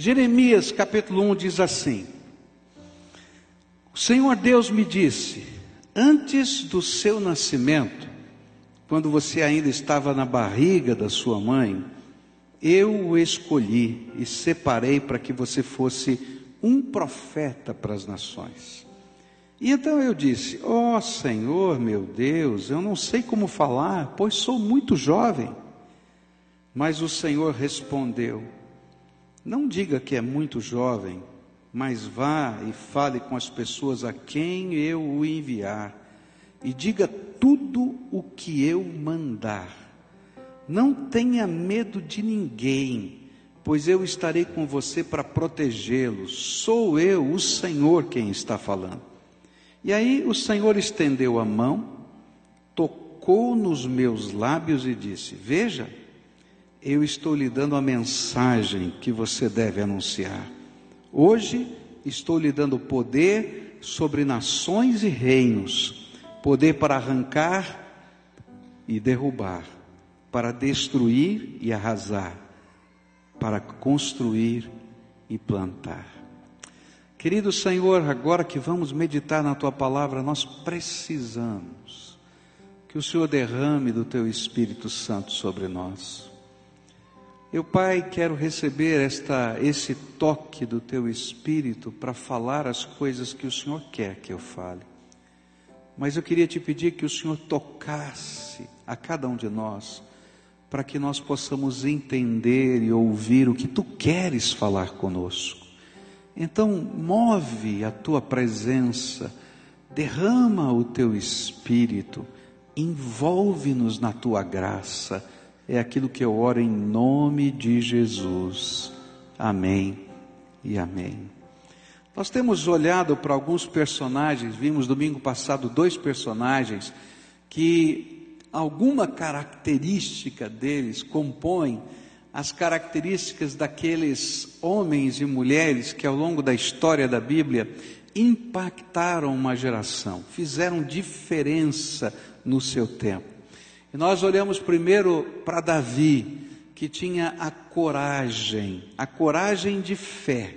Jeremias capítulo 1 diz assim: O Senhor Deus me disse, antes do seu nascimento, quando você ainda estava na barriga da sua mãe, eu o escolhi e separei para que você fosse um profeta para as nações. E então eu disse: Ó oh, Senhor meu Deus, eu não sei como falar, pois sou muito jovem. Mas o Senhor respondeu: Não diga que é muito jovem, mas vá e fale com as pessoas a quem eu o enviar, e diga tudo o que eu mandar. Não tenha medo de ninguém, pois eu estarei com você para protegê-los. Sou eu, o Senhor, quem está falando. E aí o Senhor estendeu a mão, tocou nos meus lábios e disse: Veja, eu estou lhe dando a mensagem que você deve anunciar. Hoje estou lhe dando poder sobre nações e reinos, poder para arrancar e derrubar para destruir e arrasar, para construir e plantar. Querido Senhor, agora que vamos meditar na tua palavra, nós precisamos que o Senhor derrame do teu Espírito Santo sobre nós. Eu, Pai, quero receber esta esse toque do teu Espírito para falar as coisas que o Senhor quer que eu fale. Mas eu queria te pedir que o Senhor tocasse a cada um de nós para que nós possamos entender e ouvir o que tu queres falar conosco. Então, move a tua presença, derrama o teu espírito, envolve-nos na tua graça. É aquilo que eu oro em nome de Jesus. Amém e amém. Nós temos olhado para alguns personagens, vimos domingo passado dois personagens que alguma característica deles compõe as características daqueles homens e mulheres que ao longo da história da Bíblia impactaram uma geração, fizeram diferença no seu tempo. E nós olhamos primeiro para Davi, que tinha a coragem, a coragem de fé,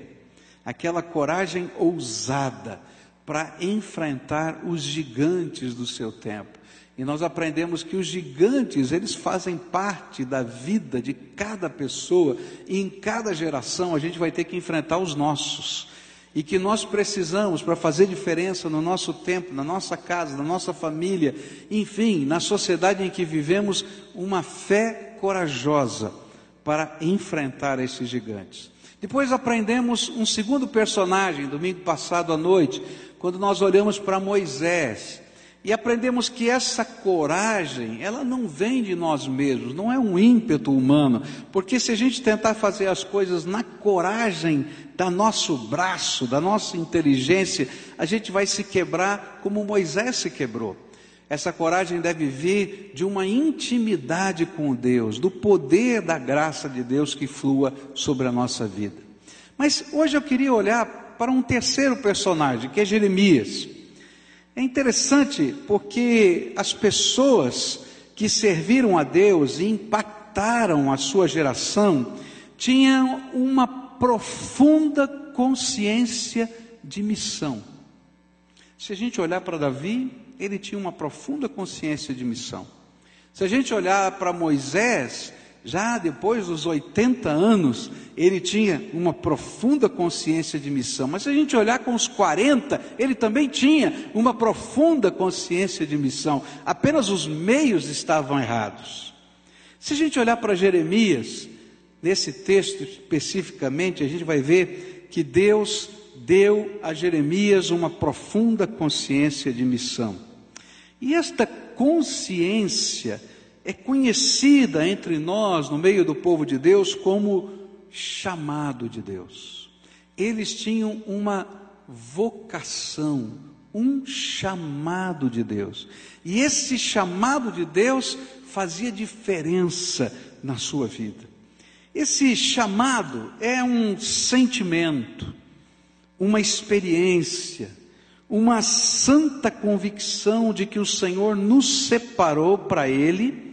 aquela coragem ousada para enfrentar os gigantes do seu tempo. E nós aprendemos que os gigantes, eles fazem parte da vida de cada pessoa, e em cada geração a gente vai ter que enfrentar os nossos. E que nós precisamos, para fazer diferença no nosso tempo, na nossa casa, na nossa família, enfim, na sociedade em que vivemos, uma fé corajosa para enfrentar esses gigantes. Depois aprendemos um segundo personagem, domingo passado à noite, quando nós olhamos para Moisés. E aprendemos que essa coragem, ela não vem de nós mesmos, não é um ímpeto humano, porque se a gente tentar fazer as coisas na coragem da nosso braço, da nossa inteligência, a gente vai se quebrar como Moisés se quebrou. Essa coragem deve vir de uma intimidade com Deus, do poder da graça de Deus que flua sobre a nossa vida. Mas hoje eu queria olhar para um terceiro personagem, que é Jeremias. É interessante porque as pessoas que serviram a Deus e impactaram a sua geração tinham uma profunda consciência de missão. Se a gente olhar para Davi, ele tinha uma profunda consciência de missão. Se a gente olhar para Moisés, já depois dos 80 anos, ele tinha uma profunda consciência de missão. Mas se a gente olhar com os 40, ele também tinha uma profunda consciência de missão. Apenas os meios estavam errados. Se a gente olhar para Jeremias, nesse texto especificamente, a gente vai ver que Deus deu a Jeremias uma profunda consciência de missão. E esta consciência é conhecida entre nós, no meio do povo de Deus, como chamado de Deus. Eles tinham uma vocação, um chamado de Deus. E esse chamado de Deus fazia diferença na sua vida. Esse chamado é um sentimento, uma experiência, uma santa convicção de que o Senhor nos separou para Ele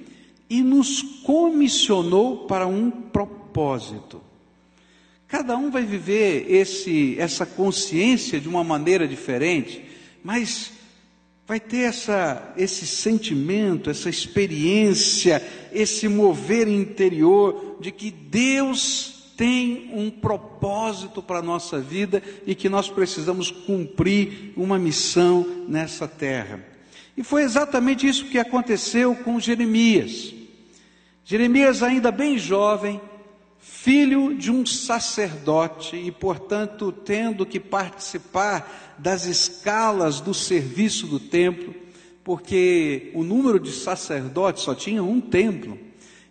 e nos comissionou para um propósito. cada um vai viver esse, essa consciência de uma maneira diferente, mas vai ter essa, esse sentimento, essa experiência, esse mover interior de que Deus tem um propósito para a nossa vida e que nós precisamos cumprir uma missão nessa terra. E foi exatamente isso que aconteceu com Jeremias. Jeremias, ainda bem jovem, filho de um sacerdote e, portanto, tendo que participar das escalas do serviço do templo, porque o número de sacerdotes só tinha um templo.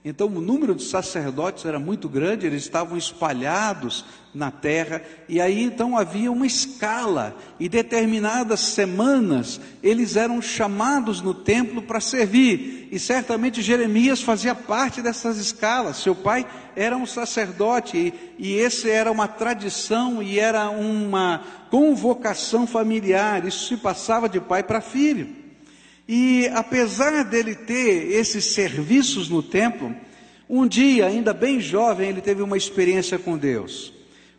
Então, o número de sacerdotes era muito grande, eles estavam espalhados na terra, e aí então havia uma escala, e determinadas semanas eles eram chamados no templo para servir, e certamente Jeremias fazia parte dessas escalas. Seu pai era um sacerdote, e, e esse era uma tradição e era uma convocação familiar, isso se passava de pai para filho. E apesar dele ter esses serviços no templo, um dia, ainda bem jovem, ele teve uma experiência com Deus.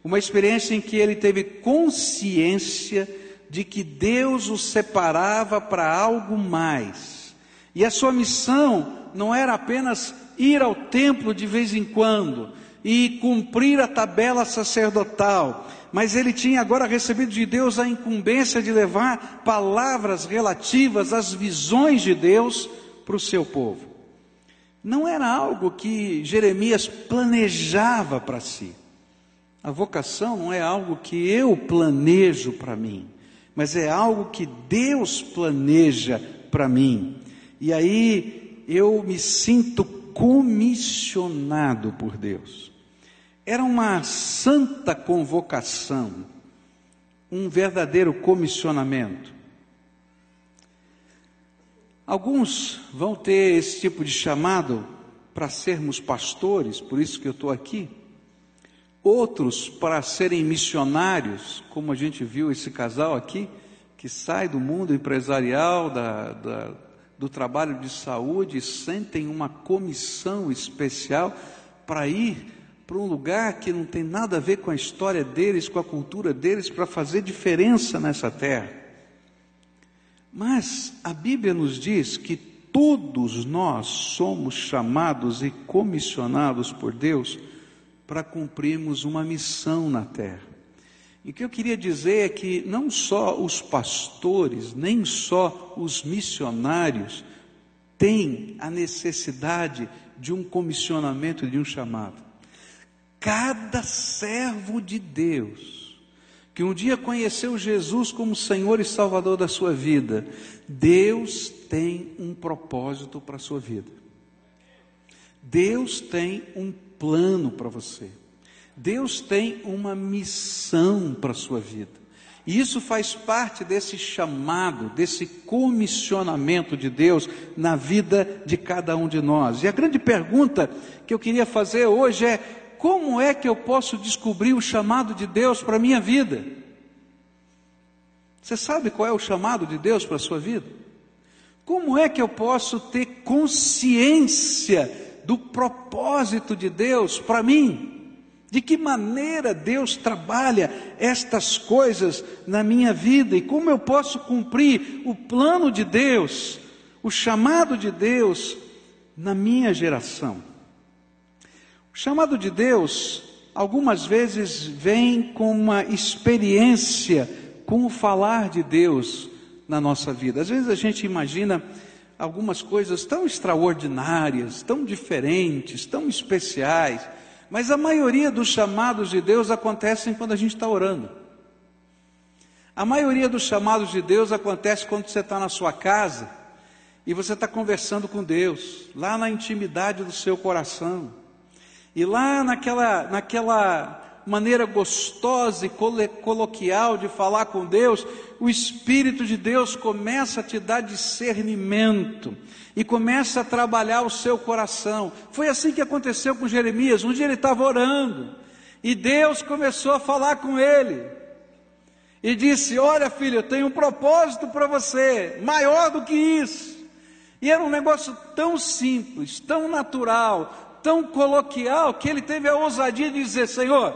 Uma experiência em que ele teve consciência de que Deus o separava para algo mais. E a sua missão não era apenas ir ao templo de vez em quando e cumprir a tabela sacerdotal, mas ele tinha agora recebido de Deus a incumbência de levar palavras relativas às visões de Deus para o seu povo. Não era algo que Jeremias planejava para si. A vocação não é algo que eu planejo para mim, mas é algo que Deus planeja para mim. E aí eu me sinto comissionado por Deus. Era uma santa convocação, um verdadeiro comissionamento. Alguns vão ter esse tipo de chamado para sermos pastores, por isso que eu estou aqui. Outros para serem missionários, como a gente viu esse casal aqui, que sai do mundo empresarial, da, da, do trabalho de saúde, sentem uma comissão especial para ir para um lugar que não tem nada a ver com a história deles, com a cultura deles, para fazer diferença nessa terra. Mas a Bíblia nos diz que todos nós somos chamados e comissionados por Deus para cumprirmos uma missão na terra. E o que eu queria dizer é que não só os pastores, nem só os missionários têm a necessidade de um comissionamento, de um chamado. Cada servo de Deus, que um dia conheceu Jesus como Senhor e Salvador da sua vida, Deus tem um propósito para a sua vida. Deus tem um plano para você. Deus tem uma missão para a sua vida. E isso faz parte desse chamado, desse comissionamento de Deus na vida de cada um de nós. E a grande pergunta que eu queria fazer hoje é: como é que eu posso descobrir o chamado de Deus para a minha vida? Você sabe qual é o chamado de Deus para a sua vida? Como é que eu posso ter consciência do propósito de Deus para mim? De que maneira Deus trabalha estas coisas na minha vida e como eu posso cumprir o plano de Deus, o chamado de Deus na minha geração? Chamado de Deus, algumas vezes, vem com uma experiência com o falar de Deus na nossa vida. Às vezes a gente imagina algumas coisas tão extraordinárias, tão diferentes, tão especiais, mas a maioria dos chamados de Deus acontecem quando a gente está orando. A maioria dos chamados de Deus acontece quando você está na sua casa e você está conversando com Deus, lá na intimidade do seu coração. E lá naquela, naquela maneira gostosa e coloquial de falar com Deus, o Espírito de Deus começa a te dar discernimento e começa a trabalhar o seu coração. Foi assim que aconteceu com Jeremias. Um dia ele estava orando e Deus começou a falar com ele. E disse: Olha, filho, eu tenho um propósito para você, maior do que isso. E era um negócio tão simples, tão natural, tão coloquial que ele teve a ousadia de dizer: Senhor,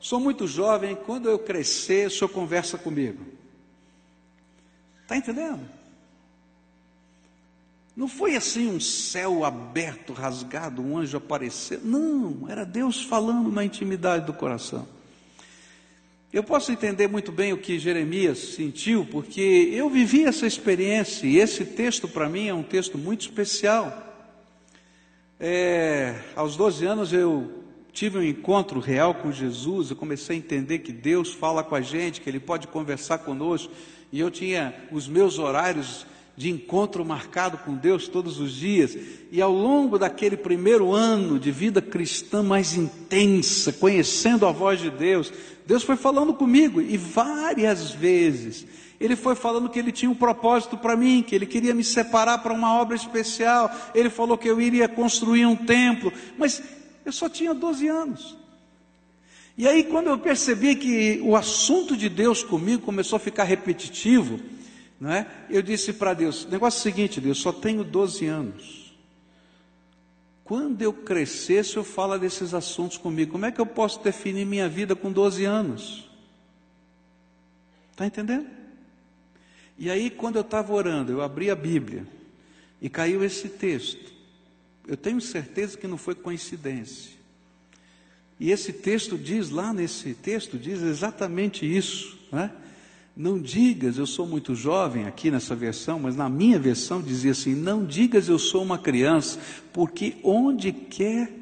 sou muito jovem, quando eu crescer, o senhor conversa comigo. Está entendendo? Não foi assim um céu aberto, rasgado, um anjo aparecer. Não, era Deus falando na intimidade do coração. Eu posso entender muito bem o que Jeremias sentiu, porque eu vivi essa experiência e esse texto para mim é um texto muito especial. É, aos 12 anos eu tive um encontro real com Jesus, eu comecei a entender que Deus fala com a gente, que Ele pode conversar conosco, e eu tinha os meus horários de encontro marcado com Deus todos os dias, e ao longo daquele primeiro ano de vida cristã mais intensa, conhecendo a voz de Deus, Deus foi falando comigo e várias vezes ele foi falando que ele tinha um propósito para mim, que ele queria me separar para uma obra especial. Ele falou que eu iria construir um templo, mas eu só tinha 12 anos. E aí, quando eu percebi que o assunto de Deus comigo começou a ficar repetitivo, não é? Eu disse para Deus: negócio é o seguinte, Deus, só tenho 12 anos. Quando eu crescer, se eu falo desses assuntos comigo, como é que eu posso definir minha vida com 12 anos? Está entendendo? E aí, quando eu estava orando, eu abri a Bíblia e caiu esse texto. Eu tenho certeza que não foi coincidência. E esse texto diz, lá nesse texto, diz exatamente isso. Né? Não digas, eu sou muito jovem aqui nessa versão, mas na minha versão dizia assim: Não digas eu sou uma criança, porque onde quer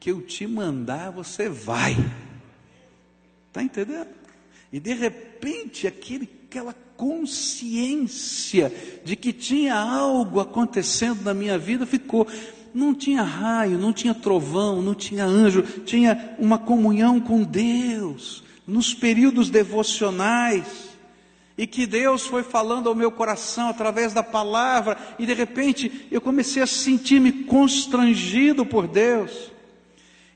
que eu te mandar, você vai. Está entendendo? E de repente, aquele, aquela consciência de que tinha algo acontecendo na minha vida ficou. Não tinha raio, não tinha trovão, não tinha anjo, tinha uma comunhão com Deus nos períodos devocionais e que Deus foi falando ao meu coração através da palavra, e de repente eu comecei a sentir-me constrangido por Deus.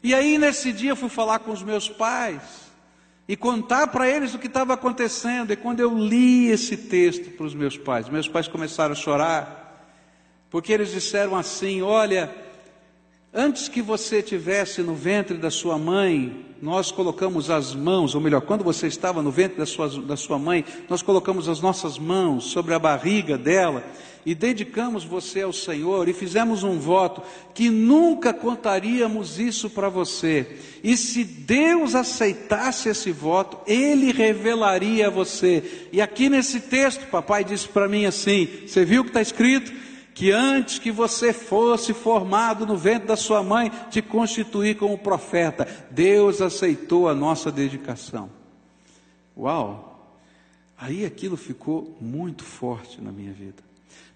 E aí nesse dia eu fui falar com os meus pais e contar para eles o que estava acontecendo. E quando eu li esse texto para os meus pais, meus pais começaram a chorar, porque eles disseram assim: Olha, Antes que você tivesse no ventre da sua mãe, nós colocamos as mãos, ou melhor, quando você estava no ventre da sua, da sua mãe, nós colocamos as nossas mãos sobre a barriga dela e dedicamos você ao Senhor e fizemos um voto que nunca contaríamos isso para você. E se Deus aceitasse esse voto, Ele revelaria a você. E aqui nesse texto, papai disse para mim assim: você viu o que está escrito? que antes que você fosse formado no ventre da sua mãe, te constituir como profeta. Deus aceitou a nossa dedicação. Uau! Aí aquilo ficou muito forte na minha vida.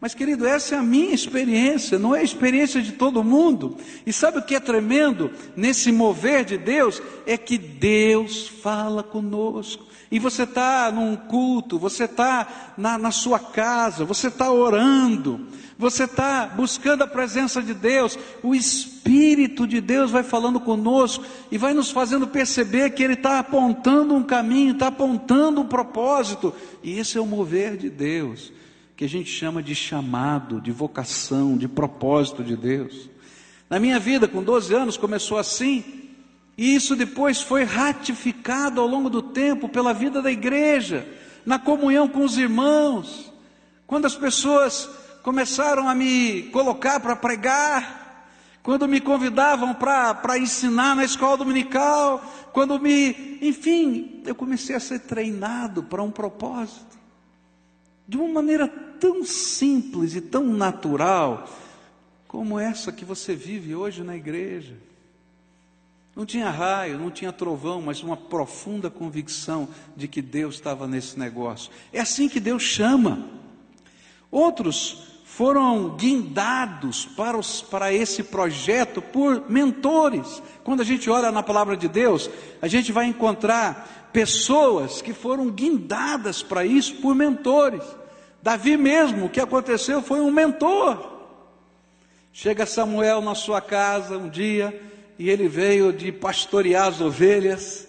Mas, querido, essa é a minha experiência, não é a experiência de todo mundo. E sabe o que é tremendo nesse mover de Deus? É que Deus fala conosco. E você está num culto, você está na, na sua casa, você está orando, você está buscando a presença de Deus, o Espírito de Deus vai falando conosco e vai nos fazendo perceber que Ele está apontando um caminho, está apontando um propósito, e esse é o mover de Deus, que a gente chama de chamado, de vocação, de propósito de Deus. Na minha vida, com 12 anos, começou assim, e isso depois foi ratificado ao longo do tempo pela vida da igreja, na comunhão com os irmãos, quando as pessoas começaram a me colocar para pregar, quando me convidavam para ensinar na escola dominical, quando me. Enfim, eu comecei a ser treinado para um propósito. De uma maneira tão simples e tão natural, como essa que você vive hoje na igreja. Não tinha raio, não tinha trovão, mas uma profunda convicção de que Deus estava nesse negócio. É assim que Deus chama. Outros foram guindados para, os, para esse projeto por mentores. Quando a gente olha na palavra de Deus, a gente vai encontrar pessoas que foram guindadas para isso por mentores. Davi mesmo, o que aconteceu foi um mentor. Chega Samuel na sua casa um dia e ele veio de pastorear as ovelhas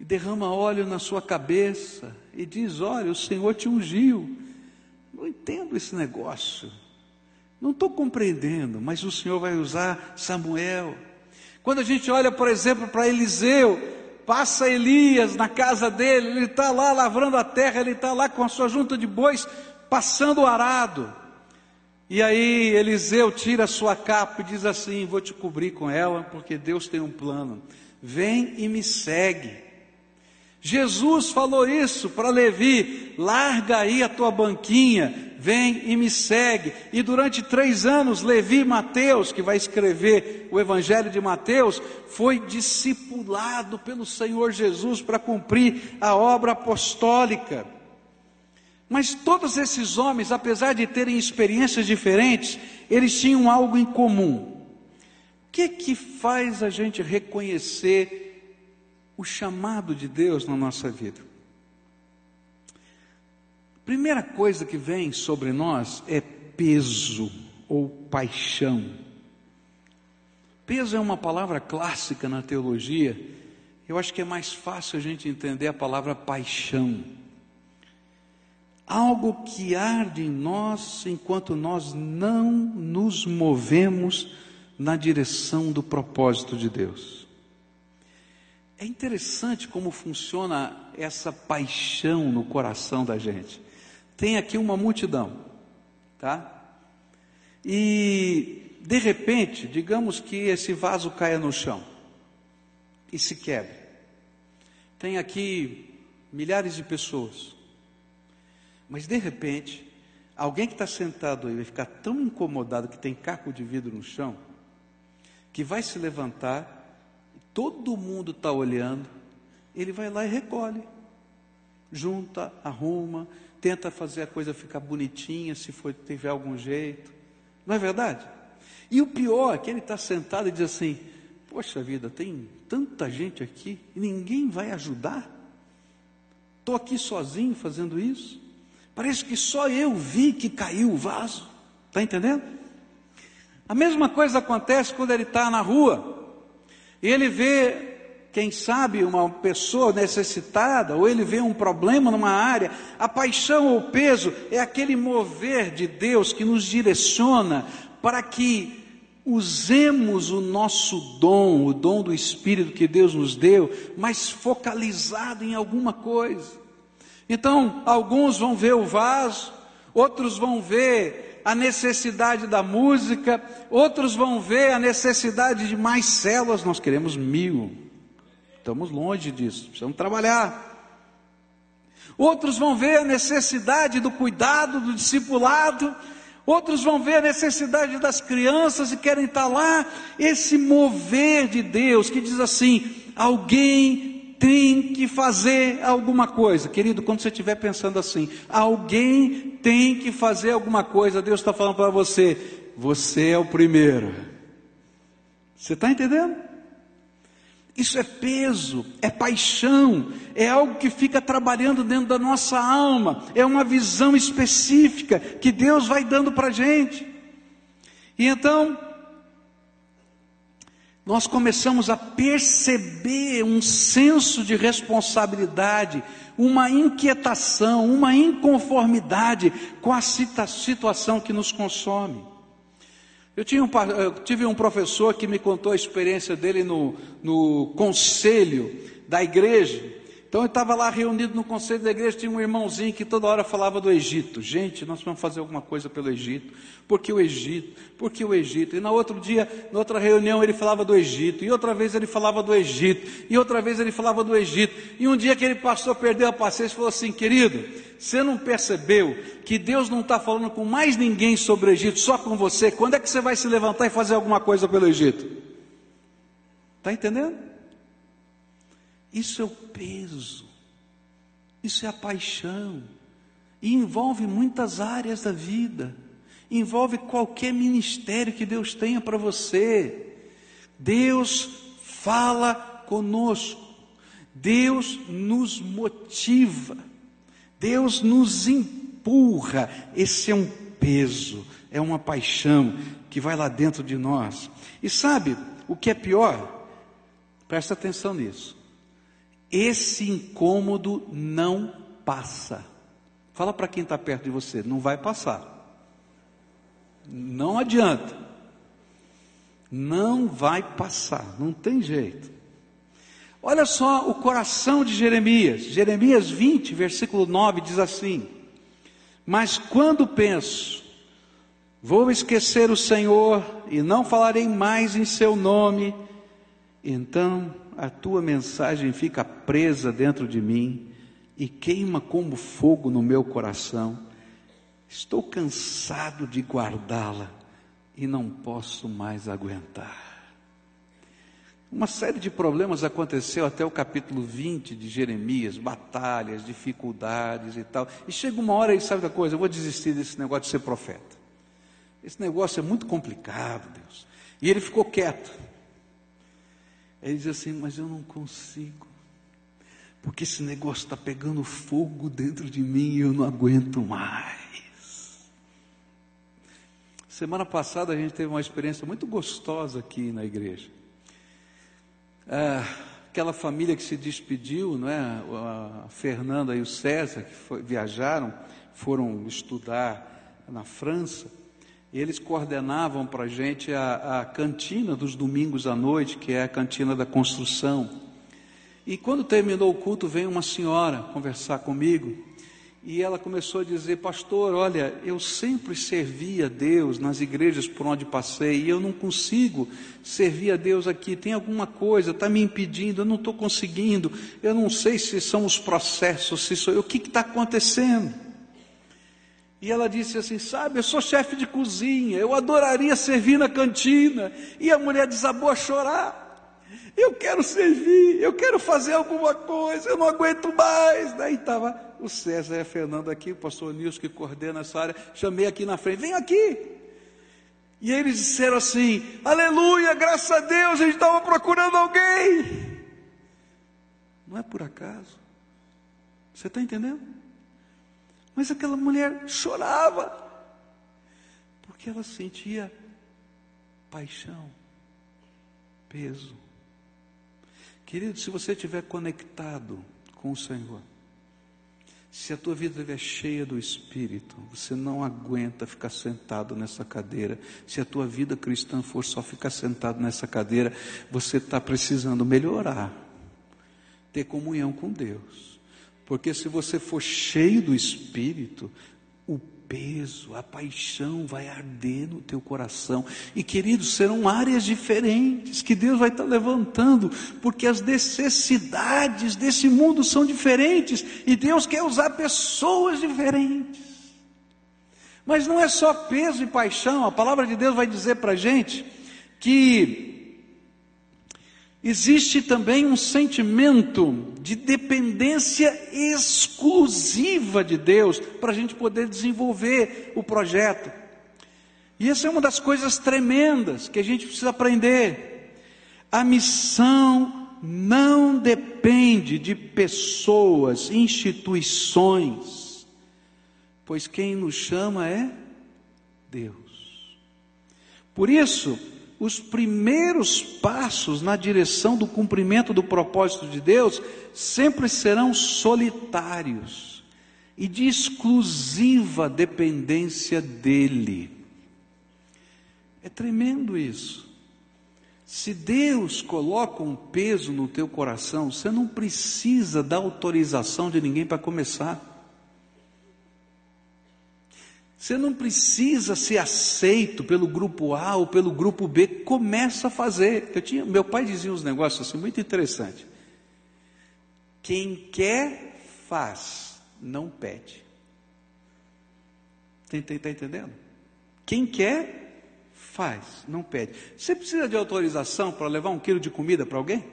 e derrama óleo na sua cabeça e diz: Olha, o Senhor te ungiu não entendo esse negócio. Não estou compreendendo, mas o Senhor vai usar Samuel. Quando a gente olha, por exemplo, para Eliseu, passa Elias na casa dele, ele está lá lavrando a terra, ele está lá com a sua junta de bois, passando o arado. E aí Eliseu tira a sua capa e diz assim: Vou te cobrir com ela, porque Deus tem um plano. Vem e me segue. Jesus falou isso para Levi: larga aí a tua banquinha, vem e me segue. E durante três anos, Levi Mateus, que vai escrever o Evangelho de Mateus, foi discipulado pelo Senhor Jesus para cumprir a obra apostólica. Mas todos esses homens, apesar de terem experiências diferentes, eles tinham algo em comum. O que que faz a gente reconhecer o chamado de Deus na nossa vida? Primeira coisa que vem sobre nós é peso ou paixão. Peso é uma palavra clássica na teologia. Eu acho que é mais fácil a gente entender a palavra paixão. Algo que arde em nós enquanto nós não nos movemos na direção do propósito de Deus. É interessante como funciona essa paixão no coração da gente. Tem aqui uma multidão, tá? E de repente, digamos que esse vaso caia no chão e se quebre. Tem aqui milhares de pessoas. Mas de repente, alguém que está sentado aí vai ficar tão incomodado que tem caco de vidro no chão, que vai se levantar, todo mundo está olhando, ele vai lá e recolhe, junta, arruma, tenta fazer a coisa ficar bonitinha, se for, tiver algum jeito. Não é verdade? E o pior é que ele está sentado e diz assim: Poxa vida, tem tanta gente aqui e ninguém vai ajudar. Estou aqui sozinho fazendo isso. Parece que só eu vi que caiu o vaso. Está entendendo? A mesma coisa acontece quando ele está na rua. E ele vê quem sabe uma pessoa necessitada, ou ele vê um problema numa área, a paixão ou peso é aquele mover de Deus que nos direciona para que usemos o nosso dom, o dom do Espírito que Deus nos deu, mas focalizado em alguma coisa. Então, alguns vão ver o vaso, outros vão ver a necessidade da música, outros vão ver a necessidade de mais células, nós queremos mil. Estamos longe disso, precisamos trabalhar. Outros vão ver a necessidade do cuidado, do discipulado. Outros vão ver a necessidade das crianças e querem estar lá. Esse mover de Deus que diz assim: alguém tem que fazer alguma coisa. Querido, quando você estiver pensando assim, alguém tem que fazer alguma coisa, Deus está falando para você: você é o primeiro. Você está entendendo? Isso é peso, é paixão, é algo que fica trabalhando dentro da nossa alma, é uma visão específica que Deus vai dando para a gente. E então, nós começamos a perceber um senso de responsabilidade, uma inquietação, uma inconformidade com a situação que nos consome. Eu, tinha um, eu tive um professor que me contou a experiência dele no, no conselho da igreja. Então eu estava lá reunido no conselho da igreja, tinha um irmãozinho que toda hora falava do Egito. Gente, nós vamos fazer alguma coisa pelo Egito. Por que o Egito? Por que o Egito? E na outro dia, na outra reunião, ele falava do Egito. E outra vez ele falava do Egito. E outra vez ele falava do Egito. E um dia que ele passou, perdeu a paciência, falou assim: querido, você não percebeu que Deus não está falando com mais ninguém sobre o Egito, só com você? Quando é que você vai se levantar e fazer alguma coisa pelo Egito? Está entendendo? Isso é o peso, isso é a paixão, e envolve muitas áreas da vida, envolve qualquer ministério que Deus tenha para você. Deus fala conosco, Deus nos motiva, Deus nos empurra. Esse é um peso, é uma paixão que vai lá dentro de nós. E sabe o que é pior? Presta atenção nisso esse incômodo não passa. Fala para quem está perto de você, não vai passar. Não adianta. Não vai passar, não tem jeito. Olha só o coração de Jeremias. Jeremias 20, versículo 9 diz assim: Mas quando penso, vou esquecer o Senhor e não falarei mais em seu nome, então a tua mensagem fica presa dentro de mim e queima como fogo no meu coração. Estou cansado de guardá-la e não posso mais aguentar. Uma série de problemas aconteceu até o capítulo 20 de Jeremias, batalhas, dificuldades e tal. E chega uma hora e sabe da coisa, eu vou desistir desse negócio de ser profeta. Esse negócio é muito complicado, Deus. E ele ficou quieto. Ele diz assim, mas eu não consigo. Porque esse negócio está pegando fogo dentro de mim e eu não aguento mais. Semana passada a gente teve uma experiência muito gostosa aqui na igreja. É, aquela família que se despediu, não é? A Fernanda e o César, que foi, viajaram, foram estudar na França, eles coordenavam para a gente a cantina dos domingos à noite, que é a cantina da construção. E quando terminou o culto, veio uma senhora conversar comigo e ela começou a dizer: Pastor, olha, eu sempre servi a Deus nas igrejas por onde passei e eu não consigo servir a Deus aqui. Tem alguma coisa, está me impedindo, eu não estou conseguindo. Eu não sei se são os processos, se sou eu, o que está acontecendo? E ela disse assim: Sabe, eu sou chefe de cozinha, eu adoraria servir na cantina. E a mulher desabou a chorar. Eu quero servir, eu quero fazer alguma coisa, eu não aguento mais. Daí estava o César e a Fernanda aqui, o pastor Nilson que coordena essa área, chamei aqui na frente, vem aqui. E eles disseram assim: Aleluia, graças a Deus, a gente estava procurando alguém. Não é por acaso. Você está entendendo? Mas aquela mulher chorava, porque ela sentia paixão, peso. Querido, se você estiver conectado com o Senhor, se a tua vida estiver cheia do Espírito, você não aguenta ficar sentado nessa cadeira. Se a tua vida cristã for só ficar sentado nessa cadeira, você está precisando melhorar, ter comunhão com Deus. Porque se você for cheio do Espírito, o peso, a paixão vai arder no teu coração. E queridos, serão áreas diferentes que Deus vai estar levantando, porque as necessidades desse mundo são diferentes e Deus quer usar pessoas diferentes. Mas não é só peso e paixão, a palavra de Deus vai dizer para a gente que existe também um sentimento de dependência exclusiva de Deus para a gente poder desenvolver o projeto. E essa é uma das coisas tremendas que a gente precisa aprender. A missão não depende de pessoas, instituições, pois quem nos chama é Deus. Por isso, os primeiros passos na direção do cumprimento do propósito de Deus sempre serão solitários e de exclusiva dependência dEle. É tremendo isso. Se Deus coloca um peso no teu coração, você não precisa da autorização de ninguém para começar. Você não precisa ser aceito pelo grupo A ou pelo grupo B, começa a fazer. Eu tinha, meu pai dizia uns negócios assim muito interessantes. Quem quer, faz, não pede. Está entendendo? Quem quer, faz, não pede. Você precisa de autorização para levar um quilo de comida para alguém?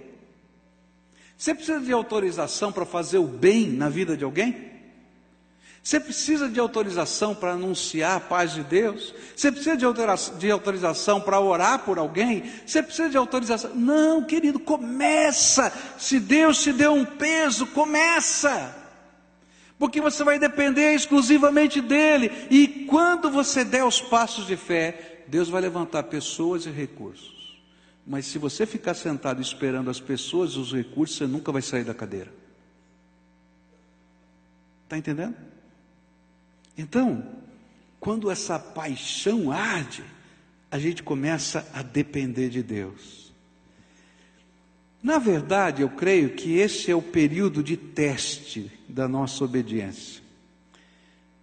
Você precisa de autorização para fazer o bem na vida de alguém? Você precisa de autorização para anunciar a paz de Deus? Você precisa de autorização para orar por alguém? Você precisa de autorização? Não, querido, começa. Se Deus te deu um peso, começa. Porque você vai depender exclusivamente dele. E quando você der os passos de fé, Deus vai levantar pessoas e recursos. Mas se você ficar sentado esperando as pessoas e os recursos, você nunca vai sair da cadeira. Está entendendo? Então, quando essa paixão arde, a gente começa a depender de Deus. Na verdade, eu creio que esse é o período de teste da nossa obediência.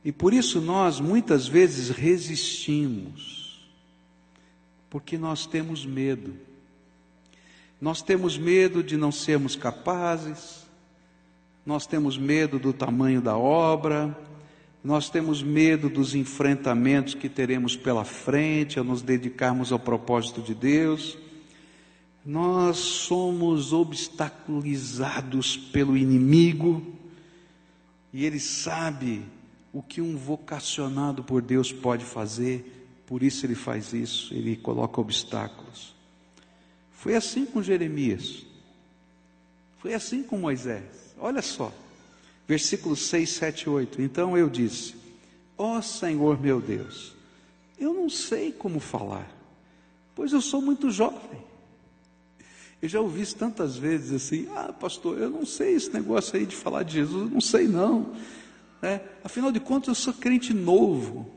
E por isso nós muitas vezes resistimos, porque nós temos medo. Nós temos medo de não sermos capazes, nós temos medo do tamanho da obra, nós temos medo dos enfrentamentos que teremos pela frente ao nos dedicarmos ao propósito de Deus. Nós somos obstaculizados pelo inimigo e ele sabe o que um vocacionado por Deus pode fazer, por isso ele faz isso, ele coloca obstáculos. Foi assim com Jeremias, foi assim com Moisés. Olha só, versículos 6, 7 8. Então eu disse: Ó oh, Senhor meu Deus, eu não sei como falar, pois eu sou muito jovem. Eu já ouvi isso tantas vezes assim: Ah, pastor, eu não sei esse negócio aí de falar de Jesus, eu não sei não. É, afinal de contas, eu sou crente novo.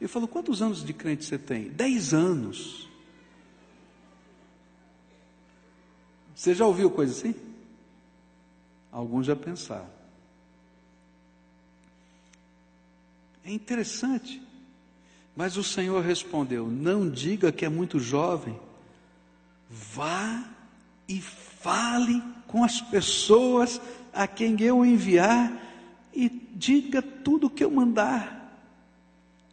Eu falo: Quantos anos de crente você tem? Dez anos. Você já ouviu coisa assim? Alguns já pensaram. É interessante. Mas o Senhor respondeu: Não diga que é muito jovem. Vá e fale com as pessoas a quem eu enviar e diga tudo o que eu mandar.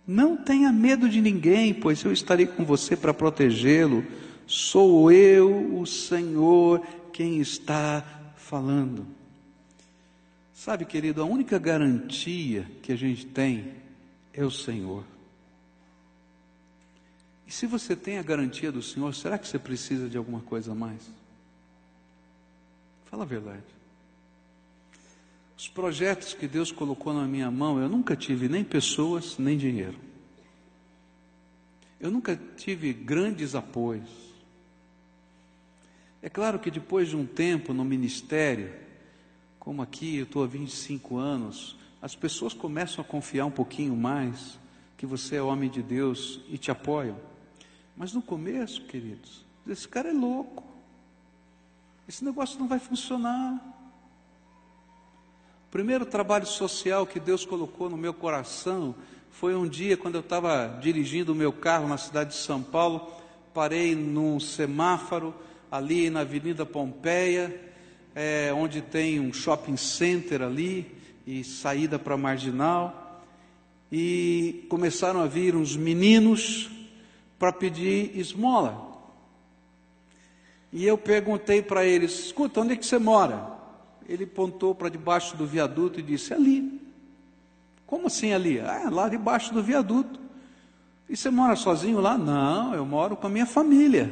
Não tenha medo de ninguém, pois eu estarei com você para protegê-lo. Sou eu, o Senhor, quem está falando. Sabe, querido, a única garantia que a gente tem é o Senhor. E se você tem a garantia do Senhor, será que você precisa de alguma coisa a mais? Fala a verdade. Os projetos que Deus colocou na minha mão, eu nunca tive nem pessoas, nem dinheiro. Eu nunca tive grandes apoios. É claro que depois de um tempo no ministério, como aqui eu estou há 25 anos, as pessoas começam a confiar um pouquinho mais que você é homem de Deus e te apoiam. Mas no começo, queridos, esse cara é louco. Esse negócio não vai funcionar. O primeiro trabalho social que Deus colocou no meu coração foi um dia quando eu estava dirigindo o meu carro na cidade de São Paulo, parei num semáforo ali na Avenida Pompeia, é, onde tem um shopping center ali e saída para marginal, e começaram a vir uns meninos para pedir esmola. E eu perguntei para eles: escuta, onde é que você mora? Ele apontou para debaixo do viaduto e disse: ali. Como assim ali? Ah, lá debaixo do viaduto. E você mora sozinho lá? Não, eu moro com a minha família.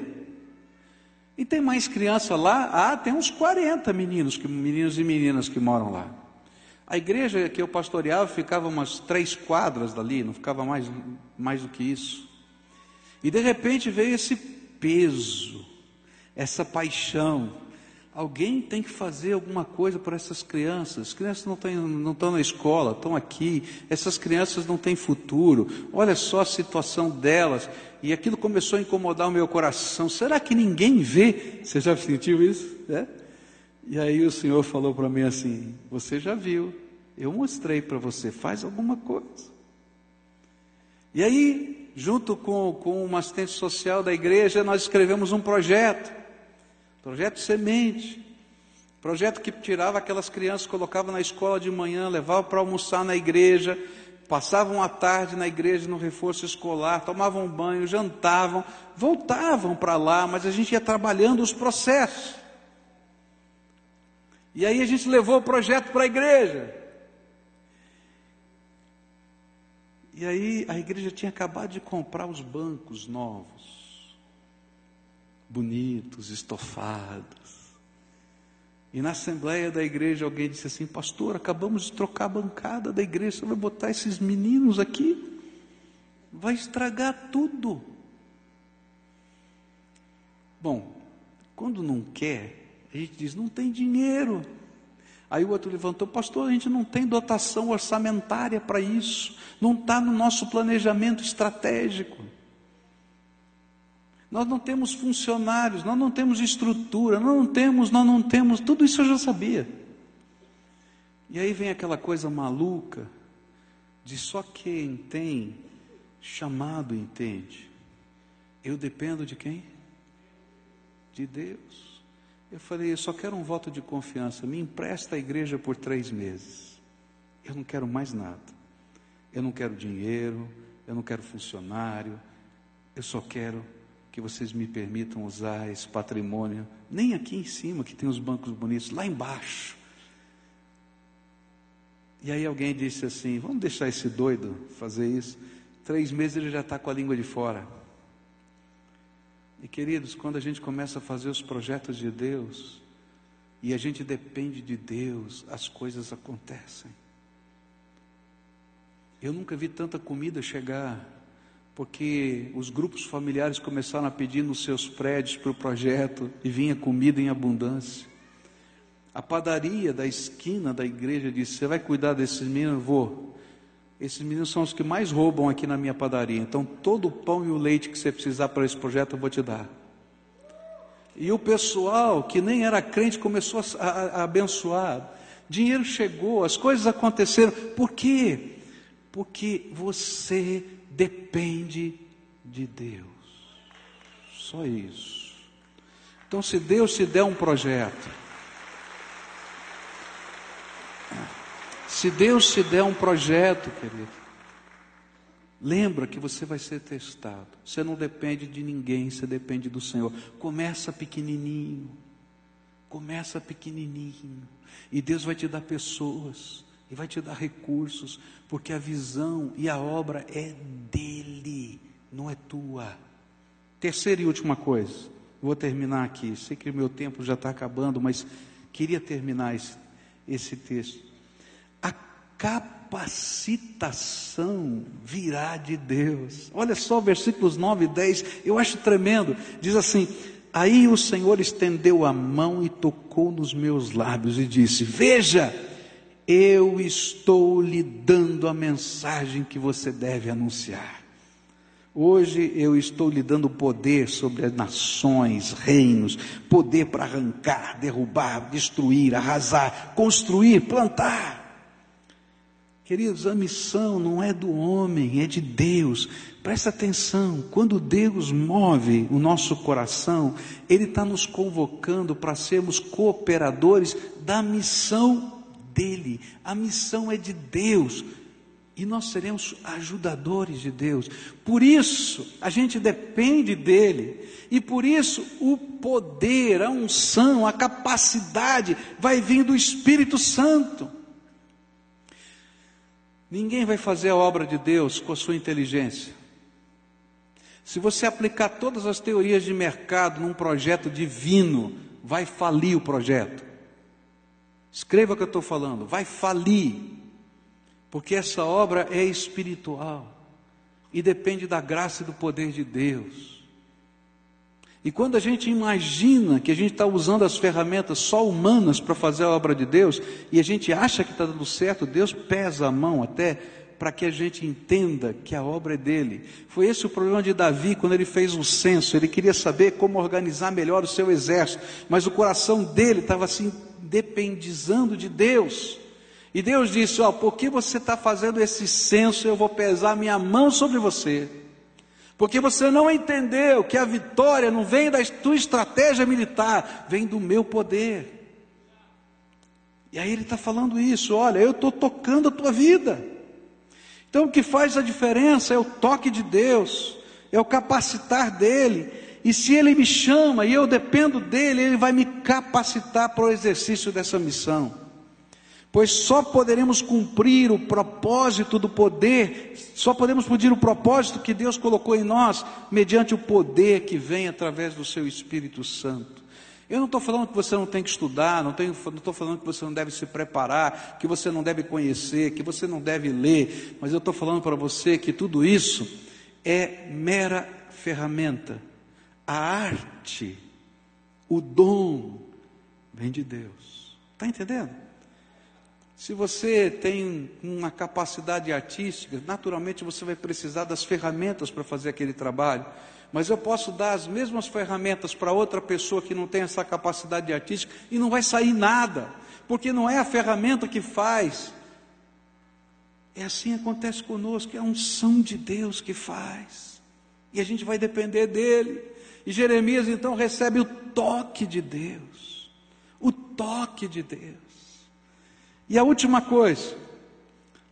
E tem mais criança lá? Ah, tem uns 40 meninos, meninos e meninas que moram lá. A igreja que eu pastoreava ficava umas três quadras dali, não ficava mais, mais do que isso. E de repente veio esse peso, essa paixão, Alguém tem que fazer alguma coisa para essas crianças. As crianças não, têm, não estão na escola, estão aqui. Essas crianças não têm futuro. Olha só a situação delas. E aquilo começou a incomodar o meu coração. Será que ninguém vê? Você já sentiu isso? É? E aí o Senhor falou para mim assim: Você já viu? Eu mostrei para você. Faz alguma coisa. E aí, junto com, com uma assistente social da igreja, nós escrevemos um projeto Projeto Semente. Projeto que tirava aquelas crianças, colocava na escola de manhã, levava para almoçar na igreja, passavam a tarde na igreja no reforço escolar, tomavam banho, jantavam, voltavam para lá, mas a gente ia trabalhando os processos. E aí a gente levou o projeto para a igreja. E aí a igreja tinha acabado de comprar os bancos novos bonitos, estofados. E na assembleia da igreja alguém disse assim: Pastor, acabamos de trocar a bancada da igreja, você vai botar esses meninos aqui? Vai estragar tudo. Bom, quando não quer, a gente diz: Não tem dinheiro. Aí o outro levantou, pastor, a gente não tem dotação orçamentária para isso, não está no nosso planejamento estratégico. Nós não temos funcionários, nós não temos estrutura, nós não temos, nós não temos, tudo isso eu já sabia. E aí vem aquela coisa maluca de só quem tem chamado entende. Eu dependo de quem? De Deus. Eu falei, eu só quero um voto de confiança. Me empresta a igreja por três meses. Eu não quero mais nada. Eu não quero dinheiro, eu não quero funcionário. Eu só quero que vocês me permitam usar esse patrimônio, nem aqui em cima, que tem os bancos bonitos, lá embaixo. E aí alguém disse assim: vamos deixar esse doido fazer isso. Três meses ele já está com a língua de fora. E queridos, quando a gente começa a fazer os projetos de Deus, e a gente depende de Deus, as coisas acontecem. Eu nunca vi tanta comida chegar porque os grupos familiares começaram a pedir nos seus prédios para o projeto e vinha comida em abundância. A padaria da esquina da igreja disse: Você vai cuidar desses meninos? Vou. Esses meninos são os que mais roubam aqui na minha padaria. Então, todo o pão e o leite que você precisar para esse projeto eu vou te dar. E o pessoal que nem era crente começou a, a, a abençoar. Dinheiro chegou, as coisas aconteceram. Por quê? Porque você depende de Deus. Só isso. Então, se Deus te der um projeto, se Deus te der um projeto, querido, lembra que você vai ser testado. Você não depende de ninguém, você depende do Senhor. Começa pequenininho. Começa pequenininho. E Deus vai te dar pessoas e vai te dar recursos, porque a visão e a obra é dele, não é tua. Terceira e última coisa, vou terminar aqui. Sei que o meu tempo já está acabando, mas queria terminar esse, esse texto. A capacitação virá de Deus. Olha só versículos 9 e 10, eu acho tremendo. Diz assim: Aí o Senhor estendeu a mão e tocou nos meus lábios e disse: Veja, eu estou lhe dando a mensagem que você deve anunciar. Hoje eu estou lhe dando poder sobre as nações, reinos, poder para arrancar, derrubar, destruir, arrasar, construir, plantar. Queridos, a missão não é do homem, é de Deus. Presta atenção, quando Deus move o nosso coração, Ele está nos convocando para sermos cooperadores da missão dele, a missão é de Deus. E nós seremos ajudadores de Deus. Por isso, a gente depende dele. E por isso, o poder, a unção, a capacidade vai vir do Espírito Santo. Ninguém vai fazer a obra de Deus com a sua inteligência. Se você aplicar todas as teorias de mercado num projeto divino, vai falir o projeto. Escreva o que eu estou falando, vai falir, porque essa obra é espiritual e depende da graça e do poder de Deus. E quando a gente imagina que a gente está usando as ferramentas só humanas para fazer a obra de Deus, e a gente acha que está dando certo, Deus pesa a mão até para que a gente entenda que a obra é dele. Foi esse o problema de Davi quando ele fez o censo. Ele queria saber como organizar melhor o seu exército, mas o coração dele estava assim dependizando de Deus. E Deus disse: Ó, porque você está fazendo esse censo, eu vou pesar minha mão sobre você. Porque você não entendeu que a vitória não vem da tua estratégia militar, vem do meu poder. E aí ele está falando isso: olha, eu estou tocando a tua vida. Então o que faz a diferença é o toque de Deus, é o capacitar dele e se Ele me chama e eu dependo dEle, Ele vai me capacitar para o exercício dessa missão. Pois só poderemos cumprir o propósito do poder, só podemos cumprir o propósito que Deus colocou em nós, mediante o poder que vem através do Seu Espírito Santo. Eu não estou falando que você não tem que estudar, não estou falando que você não deve se preparar, que você não deve conhecer, que você não deve ler, mas eu estou falando para você que tudo isso é mera ferramenta a arte, o dom, vem de Deus. Está entendendo? Se você tem uma capacidade artística, naturalmente você vai precisar das ferramentas para fazer aquele trabalho. Mas eu posso dar as mesmas ferramentas para outra pessoa que não tem essa capacidade artística e não vai sair nada, porque não é a ferramenta que faz. É assim que acontece conosco, é a unção de Deus que faz. E a gente vai depender dele. E Jeremias então recebe o toque de Deus. O toque de Deus. E a última coisa,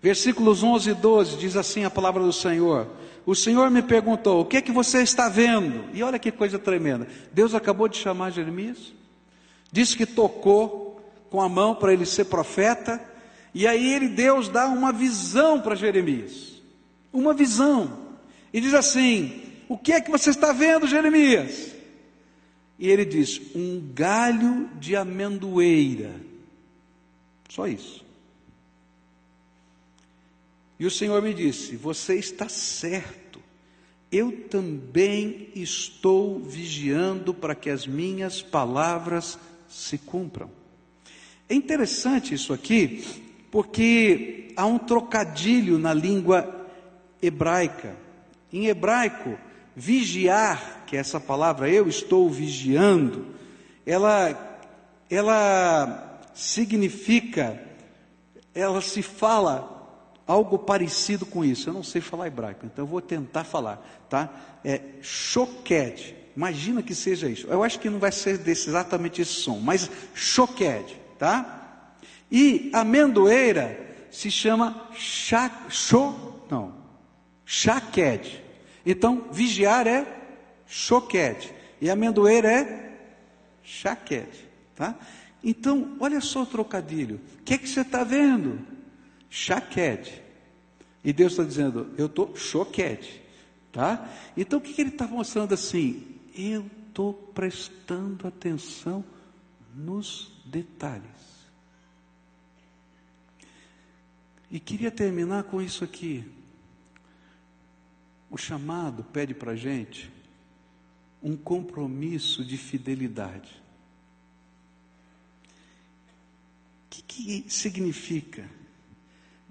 versículos 11 e 12, diz assim a palavra do Senhor: O Senhor me perguntou, o que é que você está vendo? E olha que coisa tremenda. Deus acabou de chamar Jeremias, disse que tocou com a mão para ele ser profeta, e aí ele, Deus, dá uma visão para Jeremias. Uma visão. E diz assim: O que é que você está vendo, Jeremias? E ele diz: Um galho de amendoeira só isso. E o Senhor me disse: Você está certo. Eu também estou vigiando para que as minhas palavras se cumpram. É interessante isso aqui, porque há um trocadilho na língua hebraica. Em hebraico, vigiar, que é essa palavra eu estou vigiando, ela, ela significa, ela se fala algo parecido com isso. Eu não sei falar hebraico, então eu vou tentar falar, tá? É choqued. Imagina que seja isso. Eu acho que não vai ser desse, exatamente esse som, mas choqued, tá? E amendoeira se chama chak, cho, não, chaked. Então, vigiar é choqued e amendoeira é chaked, tá? Então, olha só o trocadilho. O que, é que você está vendo? Chaquete. E Deus está dizendo, eu estou choquete. Tá? Então, o que, que ele está mostrando assim? Eu estou prestando atenção nos detalhes. E queria terminar com isso aqui. O chamado pede para a gente um compromisso de fidelidade. que, que significa?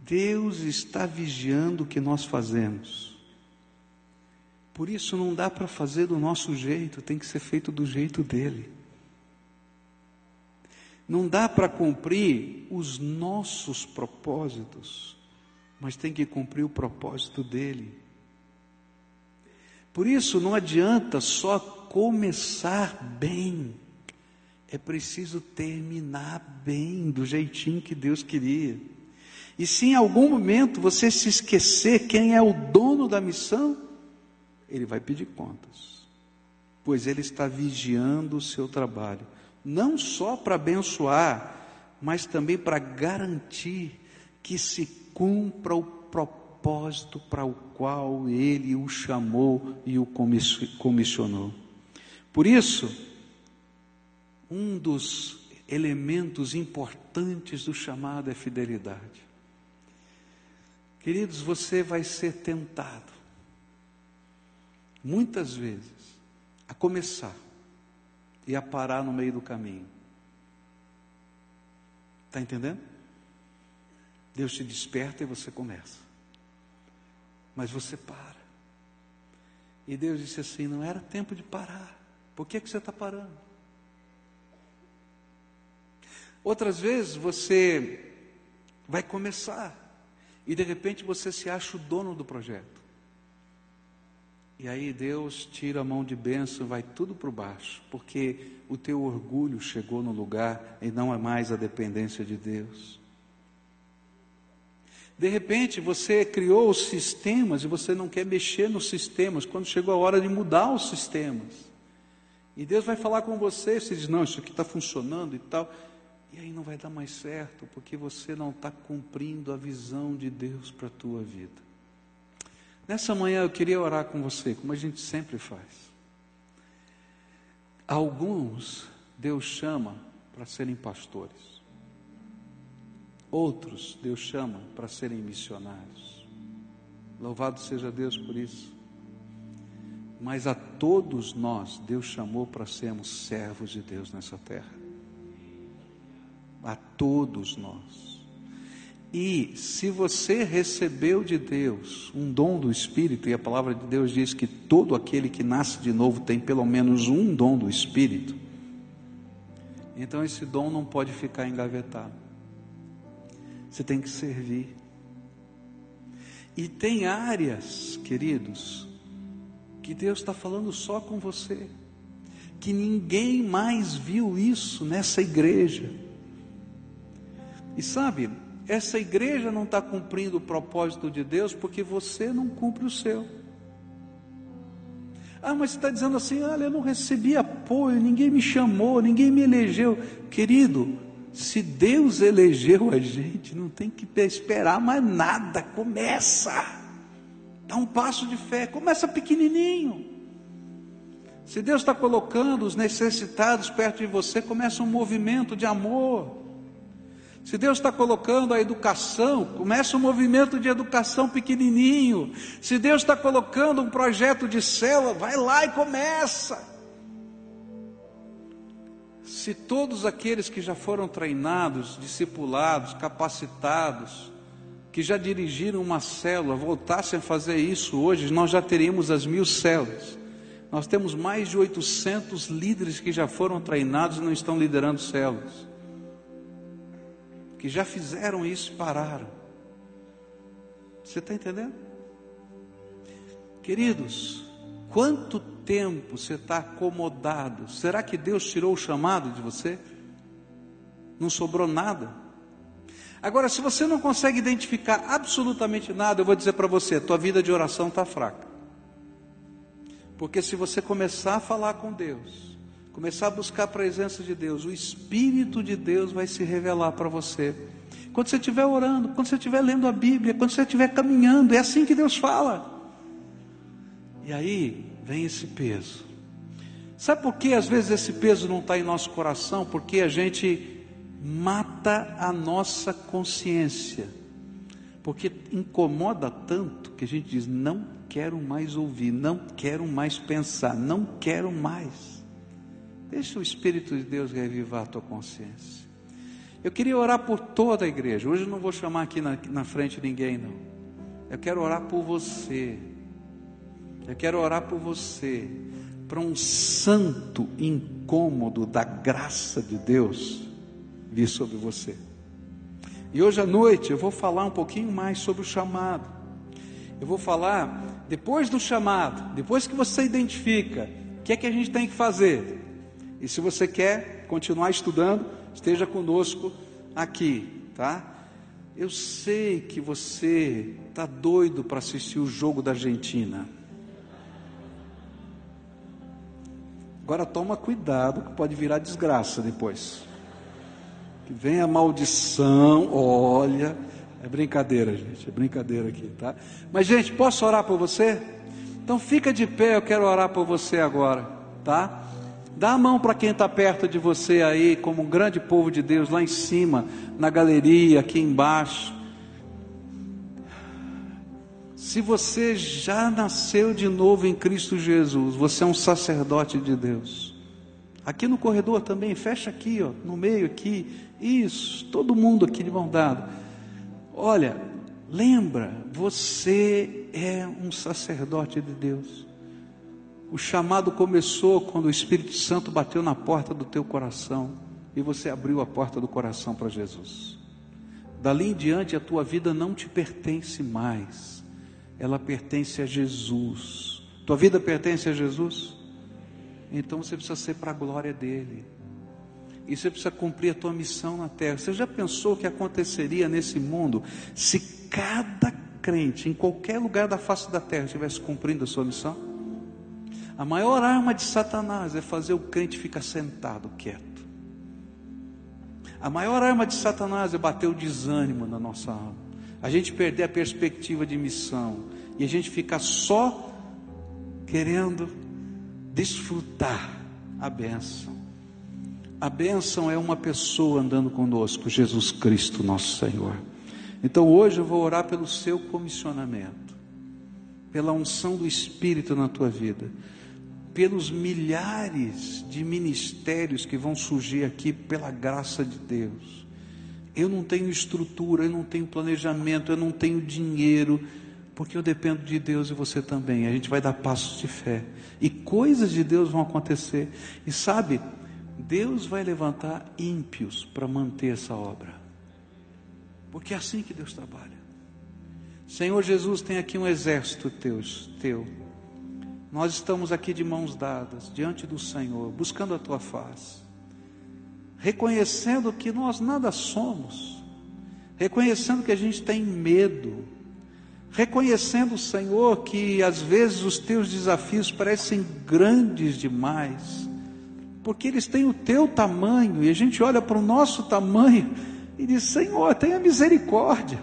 Deus está vigiando o que nós fazemos. Por isso não dá para fazer do nosso jeito, tem que ser feito do jeito dele. Não dá para cumprir os nossos propósitos, mas tem que cumprir o propósito dele. Por isso não adianta só começar bem é preciso terminar bem, do jeitinho que Deus queria. E se em algum momento você se esquecer quem é o dono da missão, ele vai pedir contas, pois ele está vigiando o seu trabalho, não só para abençoar, mas também para garantir que se cumpra o propósito para o qual ele o chamou e o comissionou. Por isso, um dos elementos importantes do chamado é fidelidade. Queridos, você vai ser tentado, muitas vezes, a começar e a parar no meio do caminho. Está entendendo? Deus te desperta e você começa. Mas você para. E Deus disse assim: não era tempo de parar. Por que, que você está parando? Outras vezes você vai começar e de repente você se acha o dono do projeto. E aí Deus tira a mão de bênção, vai tudo para baixo, porque o teu orgulho chegou no lugar e não é mais a dependência de Deus. De repente você criou os sistemas e você não quer mexer nos sistemas, quando chegou a hora de mudar os sistemas. E Deus vai falar com você, você diz, não, isso aqui está funcionando e tal. E aí não vai dar mais certo, porque você não está cumprindo a visão de Deus para a tua vida. Nessa manhã eu queria orar com você, como a gente sempre faz. Alguns Deus chama para serem pastores. Outros Deus chama para serem missionários. Louvado seja Deus por isso. Mas a todos nós Deus chamou para sermos servos de Deus nessa terra a todos nós. E se você recebeu de Deus um dom do Espírito, e a palavra de Deus diz que todo aquele que nasce de novo tem pelo menos um dom do Espírito, então esse dom não pode ficar engavetado. Você tem que servir. E tem áreas, queridos, que Deus está falando só com você, que ninguém mais viu isso nessa igreja. E sabe, essa igreja não está cumprindo o propósito de Deus porque você não cumpre o seu. Ah, mas você está dizendo assim: olha, eu não recebi apoio, ninguém me chamou, ninguém me elegeu. Querido, se Deus elegeu a gente, não tem que esperar mais nada, começa. Dá um passo de fé, começa pequenininho. Se Deus está colocando os necessitados perto de você, começa um movimento de amor. Se Deus está colocando a educação, começa um movimento de educação pequenininho. Se Deus está colocando um projeto de célula, vai lá e começa. Se todos aqueles que já foram treinados, discipulados, capacitados, que já dirigiram uma célula, voltassem a fazer isso hoje, nós já teríamos as mil células. Nós temos mais de 800 líderes que já foram treinados e não estão liderando células que já fizeram isso e pararam. Você está entendendo? Queridos, quanto tempo você está acomodado? Será que Deus tirou o chamado de você? Não sobrou nada? Agora, se você não consegue identificar absolutamente nada, eu vou dizer para você: tua vida de oração está fraca. Porque se você começar a falar com Deus, começar a buscar a presença de Deus, o Espírito de Deus vai se revelar para você. Quando você estiver orando, quando você estiver lendo a Bíblia, quando você estiver caminhando, é assim que Deus fala. E aí vem esse peso. Sabe por que às vezes esse peso não está em nosso coração? Porque a gente mata a nossa consciência. Porque incomoda tanto que a gente diz: não quero mais ouvir, não quero mais pensar, não quero mais. Deixa o Espírito de Deus revivar a tua consciência. Eu queria orar por toda a igreja. Hoje eu não vou chamar aqui na, na frente ninguém, não. Eu quero orar por você. Eu quero orar por você. Para um santo incômodo da graça de Deus vir sobre você. E hoje à noite eu vou falar um pouquinho mais sobre o chamado. Eu vou falar, depois do chamado, depois que você identifica, o que é que a gente tem que fazer? E se você quer continuar estudando, esteja conosco aqui, tá? Eu sei que você está doido para assistir o jogo da Argentina. Agora toma cuidado, que pode virar desgraça depois. Que vem a maldição, olha. É brincadeira, gente, é brincadeira aqui, tá? Mas, gente, posso orar por você? Então fica de pé, eu quero orar por você agora, tá? Dá a mão para quem está perto de você aí, como um grande povo de Deus, lá em cima, na galeria, aqui embaixo. Se você já nasceu de novo em Cristo Jesus, você é um sacerdote de Deus. Aqui no corredor também, fecha aqui, ó, no meio aqui. Isso, todo mundo aqui de mão dada. Olha, lembra, você é um sacerdote de Deus. O chamado começou quando o Espírito Santo bateu na porta do teu coração e você abriu a porta do coração para Jesus. Dali em diante a tua vida não te pertence mais, ela pertence a Jesus. Tua vida pertence a Jesus? Então você precisa ser para a glória dele. E você precisa cumprir a tua missão na terra. Você já pensou o que aconteceria nesse mundo se cada crente, em qualquer lugar da face da terra, estivesse cumprindo a sua missão? A maior arma de Satanás é fazer o crente ficar sentado, quieto. A maior arma de Satanás é bater o desânimo na nossa alma. A gente perder a perspectiva de missão. E a gente ficar só querendo desfrutar a bênção. A bênção é uma pessoa andando conosco, Jesus Cristo, nosso Senhor. Então hoje eu vou orar pelo seu comissionamento, pela unção do Espírito na tua vida pelos milhares de ministérios que vão surgir aqui pela graça de Deus. Eu não tenho estrutura, eu não tenho planejamento, eu não tenho dinheiro, porque eu dependo de Deus e você também. A gente vai dar passos de fé e coisas de Deus vão acontecer. E sabe, Deus vai levantar ímpios para manter essa obra, porque é assim que Deus trabalha. Senhor Jesus, tem aqui um exército teu, teu. Nós estamos aqui de mãos dadas diante do Senhor, buscando a tua face, reconhecendo que nós nada somos, reconhecendo que a gente tem medo, reconhecendo, Senhor, que às vezes os teus desafios parecem grandes demais, porque eles têm o teu tamanho, e a gente olha para o nosso tamanho e diz: Senhor, tenha misericórdia.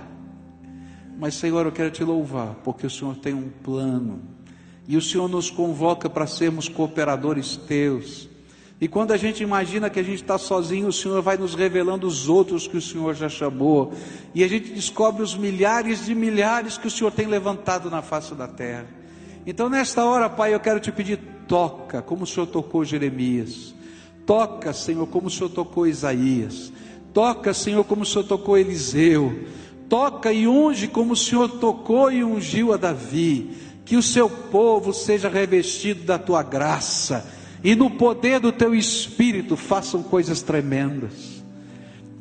Mas, Senhor, eu quero te louvar, porque o Senhor tem um plano, e o Senhor nos convoca para sermos cooperadores teus. E quando a gente imagina que a gente está sozinho, o Senhor vai nos revelando os outros que o Senhor já chamou. E a gente descobre os milhares de milhares que o Senhor tem levantado na face da terra. Então, nesta hora, Pai, eu quero te pedir: toca, como o Senhor tocou Jeremias. Toca, Senhor, como o Senhor tocou Isaías. Toca, Senhor, como o Senhor tocou Eliseu. Toca e unge como o Senhor tocou e ungiu a Davi. Que o seu povo seja revestido da tua graça e no poder do teu espírito façam coisas tremendas.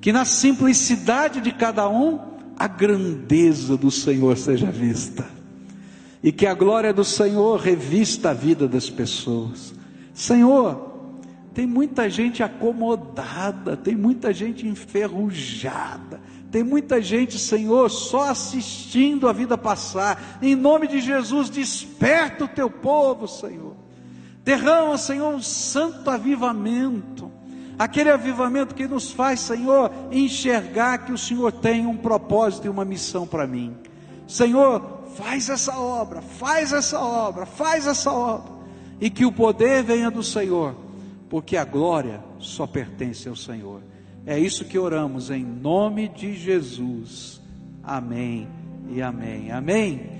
Que na simplicidade de cada um, a grandeza do Senhor seja vista. E que a glória do Senhor revista a vida das pessoas. Senhor, tem muita gente acomodada, tem muita gente enferrujada, tem muita gente, Senhor, só assistindo a vida passar. Em nome de Jesus, desperta o teu povo, Senhor. Derrama, Senhor, um santo avivamento. Aquele avivamento que nos faz, Senhor, enxergar que o Senhor tem um propósito e uma missão para mim. Senhor, faz essa obra, faz essa obra, faz essa obra. E que o poder venha do Senhor, porque a glória só pertence ao Senhor. É isso que oramos em nome de Jesus. Amém e amém. Amém.